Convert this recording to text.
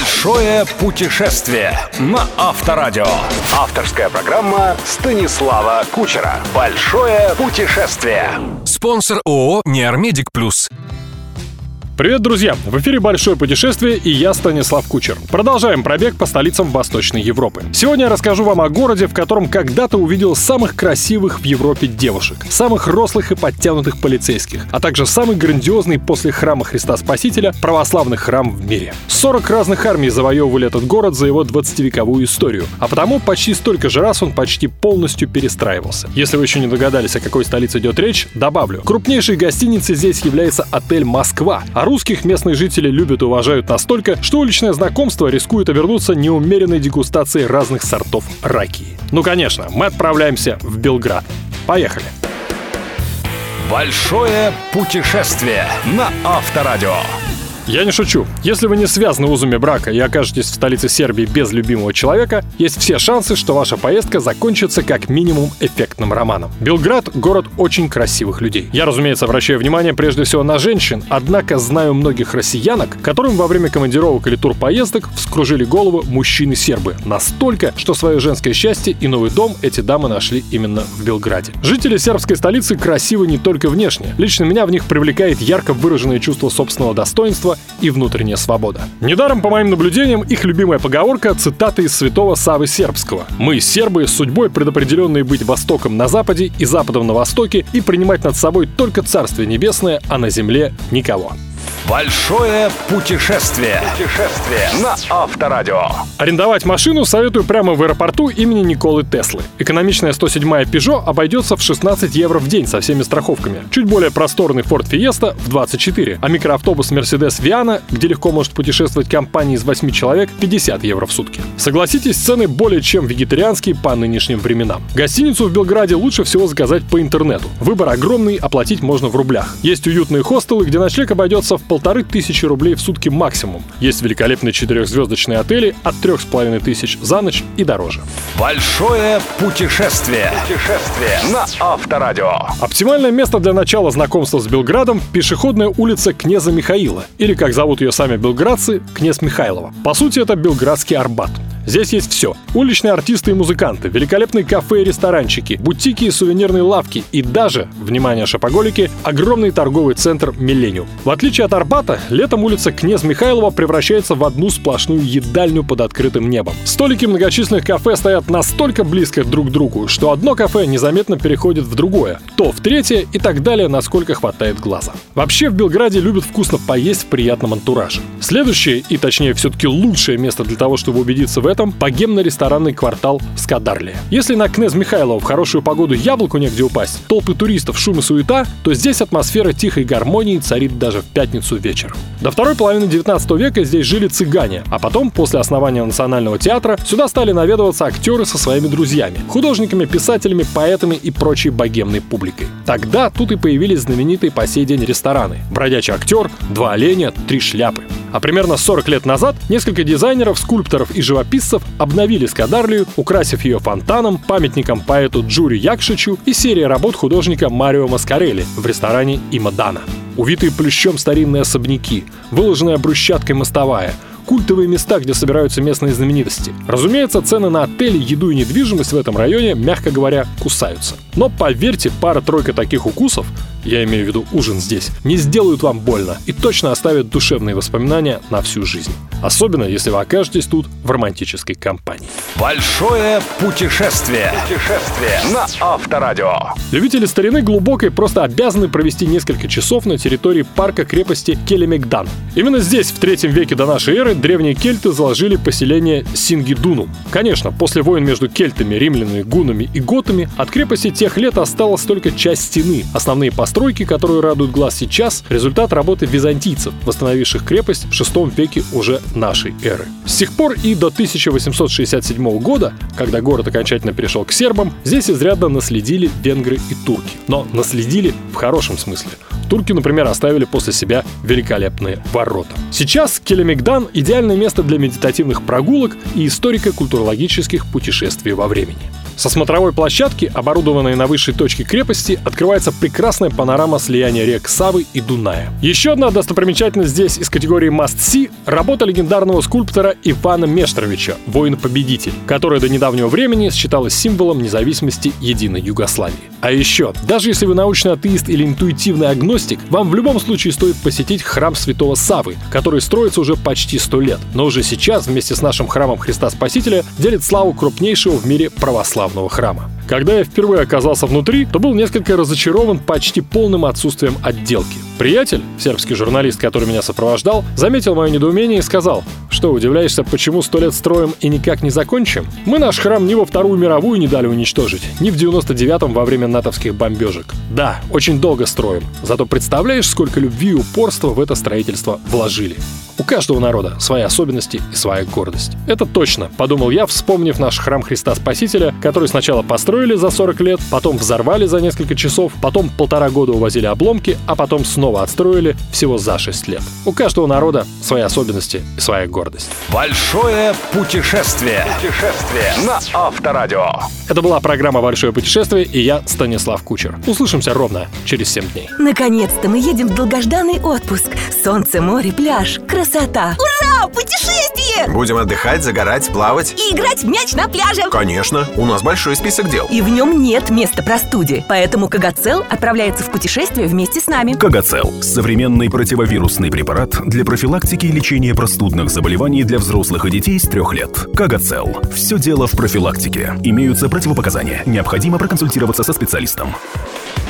Большое путешествие на Авторадио. Авторская программа Станислава Кучера. Большое путешествие. Спонсор ООО «Неармедик Плюс». Привет, друзья! В эфире «Большое путешествие» и я, Станислав Кучер. Продолжаем пробег по столицам Восточной Европы. Сегодня я расскажу вам о городе, в котором когда-то увидел самых красивых в Европе девушек, самых рослых и подтянутых полицейских, а также самый грандиозный после храма Христа Спасителя православный храм в мире. 40 разных армий завоевывали этот город за его 20-вековую историю, а потому почти столько же раз он почти полностью перестраивался. Если вы еще не догадались, о какой столице идет речь, добавлю. Крупнейшей гостиницей здесь является отель «Москва», а русских местные жители любят и уважают настолько, что уличное знакомство рискует обернуться неумеренной дегустацией разных сортов ракии. Ну, конечно, мы отправляемся в Белград. Поехали! Большое путешествие на Авторадио. Я не шучу. Если вы не связаны узами брака и окажетесь в столице Сербии без любимого человека, есть все шансы, что ваша поездка закончится как минимум эффектным романом. Белград — город очень красивых людей. Я, разумеется, обращаю внимание прежде всего на женщин, однако знаю многих россиянок, которым во время командировок или турпоездок вскружили голову мужчины-сербы. Настолько, что свое женское счастье и новый дом эти дамы нашли именно в Белграде. Жители сербской столицы красивы не только внешне. Лично меня в них привлекает ярко выраженное чувство собственного достоинства и внутренняя свобода. Недаром, по моим наблюдениям, их любимая поговорка – цитата из святого Савы Сербского. «Мы, сербы, судьбой предопределенные быть востоком на западе и западом на востоке и принимать над собой только Царствие Небесное, а на земле никого». Большое путешествие. Путешествие на Авторадио. Арендовать машину советую прямо в аэропорту имени Николы Теслы. Экономичная 107-я Peugeot обойдется в 16 евро в день со всеми страховками. Чуть более просторный Ford Fiesta в 24, а микроавтобус Mercedes Viana, где легко может путешествовать компания из 8 человек, 50 евро в сутки. Согласитесь, цены более чем вегетарианские по нынешним временам. Гостиницу в Белграде лучше всего заказать по интернету. Выбор огромный, оплатить можно в рублях. Есть уютные хостелы, где ночлег обойдется в полторы тысячи рублей в сутки максимум. Есть великолепные четырехзвездочные отели от трех с половиной тысяч за ночь и дороже. Большое путешествие. Путешествие на Авторадио. Оптимальное место для начала знакомства с Белградом – пешеходная улица Княза Михаила, или, как зовут ее сами белградцы, Князь Михайлова. По сути, это Белградский Арбат. Здесь есть все. Уличные артисты и музыканты, великолепные кафе и ресторанчики, бутики и сувенирные лавки и даже, внимание шопоголики, огромный торговый центр «Миллениум». В отличие от Арбата, летом улица Князь Михайлова превращается в одну сплошную едальню под открытым небом. Столики многочисленных кафе стоят настолько близко друг к другу, что одно кафе незаметно переходит в другое, то в третье и так далее, насколько хватает глаза. Вообще в Белграде любят вкусно поесть в приятном антураже. Следующее, и точнее все-таки лучшее место для того, чтобы убедиться в этом, богемно-ресторанный квартал Скадарлия. Если на Кнез Михайлова в хорошую погоду яблоку негде упасть, толпы туристов, шум и суета, то здесь атмосфера тихой гармонии царит даже в пятницу вечером. До второй половины 19 века здесь жили цыгане, а потом, после основания Национального театра, сюда стали наведываться актеры со своими друзьями, художниками, писателями, поэтами и прочей богемной публикой. Тогда тут и появились знаменитые по сей день рестораны. Бродячий актер, два оленя, три шляпы. А примерно 40 лет назад несколько дизайнеров, скульпторов и живописцев обновили Скадарлию, украсив ее фонтаном, памятником поэту Джури Якшичу и серией работ художника Марио Маскарелли в ресторане Имадана. Увитые плющом старинные особняки, выложенная брусчаткой мостовая — культовые места, где собираются местные знаменитости. Разумеется, цены на отели, еду и недвижимость в этом районе, мягко говоря, кусаются. Но поверьте, пара-тройка таких укусов я имею в виду ужин здесь, не сделают вам больно и точно оставят душевные воспоминания на всю жизнь. Особенно, если вы окажетесь тут в романтической компании. Большое путешествие. Путешествие на Авторадио. Любители старины глубокой просто обязаны провести несколько часов на территории парка крепости Келемегдан. Именно здесь, в третьем веке до нашей эры, древние кельты заложили поселение Сингидуну. Конечно, после войн между кельтами, римлянами, гунами и готами от крепости тех лет осталась только часть стены. Основные постройки, которые радуют глаз сейчас, результат работы византийцев, восстановивших крепость в VI веке уже нашей эры. С тех пор и до 1867 года, когда город окончательно перешел к сербам, здесь изрядно наследили венгры и турки. Но наследили в хорошем смысле. Турки, например, оставили после себя великолепные ворота. Сейчас Келемегдан – идеальное место для медитативных прогулок и историко-культурологических путешествий во времени. Со смотровой площадки, оборудованной на высшей точке крепости, открывается прекрасная панорама слияния рек Савы и Дуная. Еще одна достопримечательность здесь из категории Must See – работа легендарного скульптора Ивана Мештровича, воин-победитель, который до недавнего времени считалось символом независимости единой Югославии. А еще, даже если вы научный атеист или интуитивный агностик, вам в любом случае стоит посетить храм святого Савы, который строится уже почти сто лет, но уже сейчас вместе с нашим храмом Христа Спасителя делит славу крупнейшего в мире православного храма. Когда я впервые оказался внутри, то был несколько разочарован почти полным отсутствием отделки. Приятель, сербский журналист, который меня сопровождал, заметил мое недоумение и сказал, что удивляешься, почему сто лет строим и никак не закончим? Мы наш храм ни во Вторую мировую не дали уничтожить, ни в 99-м во время натовских бомбежек. Да, очень долго строим, зато представляешь, сколько любви и упорства в это строительство вложили. У каждого народа свои особенности и своя гордость. Это точно, подумал я, вспомнив наш храм Христа Спасителя, который сначала построили за 40 лет, потом взорвали за несколько часов, потом полтора года увозили обломки, а потом снова отстроили всего за 6 лет. У каждого народа свои особенности и своя гордость. Большое путешествие. Путешествие на Авторадио. Это была программа «Большое путешествие» и я, Станислав Кучер. Услышимся ровно через 7 дней. Наконец-то мы едем в долгожданный отпуск. Солнце, море, пляж, красота. Ура! Путешествие! Будем отдыхать, загорать, плавать. И играть в мяч на пляже. Конечно, у нас большой список дел. И в нем нет места простуде. Поэтому Кагацел отправляется в путешествие вместе с нами. Кагацел – современный противовирусный препарат для профилактики и лечения простудных заболеваний для взрослых и детей с трех лет. Кагацел. Все дело в профилактике. Имеются противопоказания. Необходимо проконсультироваться со специалистом.